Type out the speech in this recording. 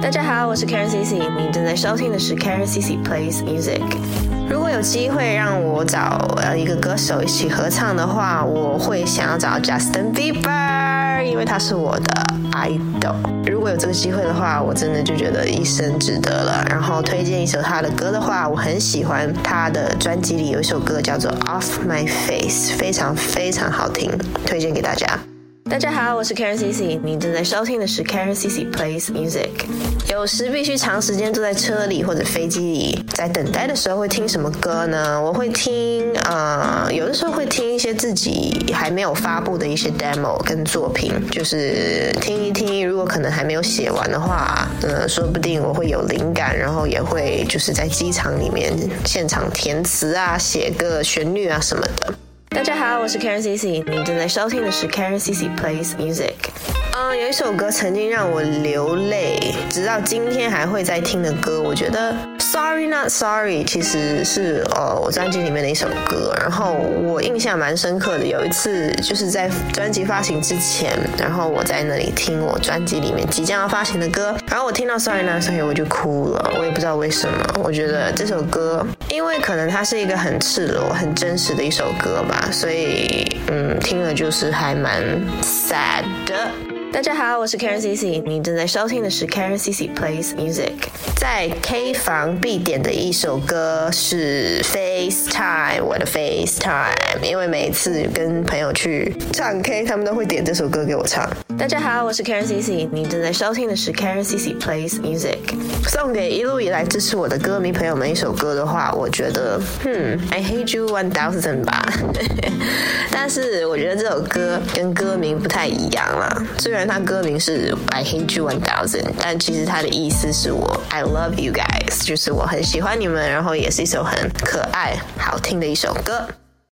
大家好，我是 Karen CC，你正在收听的是 Karen CC Plays Music。如果有机会让我找呃一个歌手一起合唱的话，我会想要找 Justin Bieber，因为他是我的 idol。如果有这个机会的话，我真的就觉得一生值得了。然后推荐一首他的歌的话，我很喜欢他的专辑里有一首歌叫做 Off My Face，非常非常好听，推荐给大家。大家好，我是 Karen CC，你正在收听的是 Karen CC Plays Music。有时必须长时间坐在车里或者飞机里，在等待的时候会听什么歌呢？我会听，呃，有的时候会听一些自己还没有发布的一些 demo 跟作品，就是听一听。如果可能还没有写完的话，呃，说不定我会有灵感，然后也会就是在机场里面现场填词啊，写个旋律啊什么的。大家好，我是 Karen CC，你正在收听的是 Karen CC Plays Music。嗯，有一首歌曾经让我流泪，直到今天还会在听的歌，我觉得 Sorry Not Sorry 其实是呃我专辑里面的一首歌。然后我印象蛮深刻的，有一次就是在专辑发行之前，然后我在那里听我专辑里面即将要发行的歌，然后我听到 Sorry Not Sorry 我就哭了，我也不知道为什么。我觉得这首歌，因为可能它是一个很赤裸、很真实的一首歌吧，所以嗯，听了就是还蛮 sad 的。大家好，我是 Karen CC，你正在收听的是 Karen CC Plays Music。在 K 房必点的一首歌是 FaceTime，我的 FaceTime，因为每次跟朋友去唱 K，他们都会点这首歌给我唱。大家好，我是 Karen CC，你正在收听的是 Karen CC Plays Music。送给一路以来支持我的歌迷朋友们一首歌的话，我觉得，嗯，I Hate You One Thousand 吧。但是我觉得这首歌跟歌名不太一样啦，虽然它歌名是 I Hate You One Thousand，但其实它的意思是我 I love you guys，就是我很喜欢你们，然后也是一首很可爱、好听的一首歌。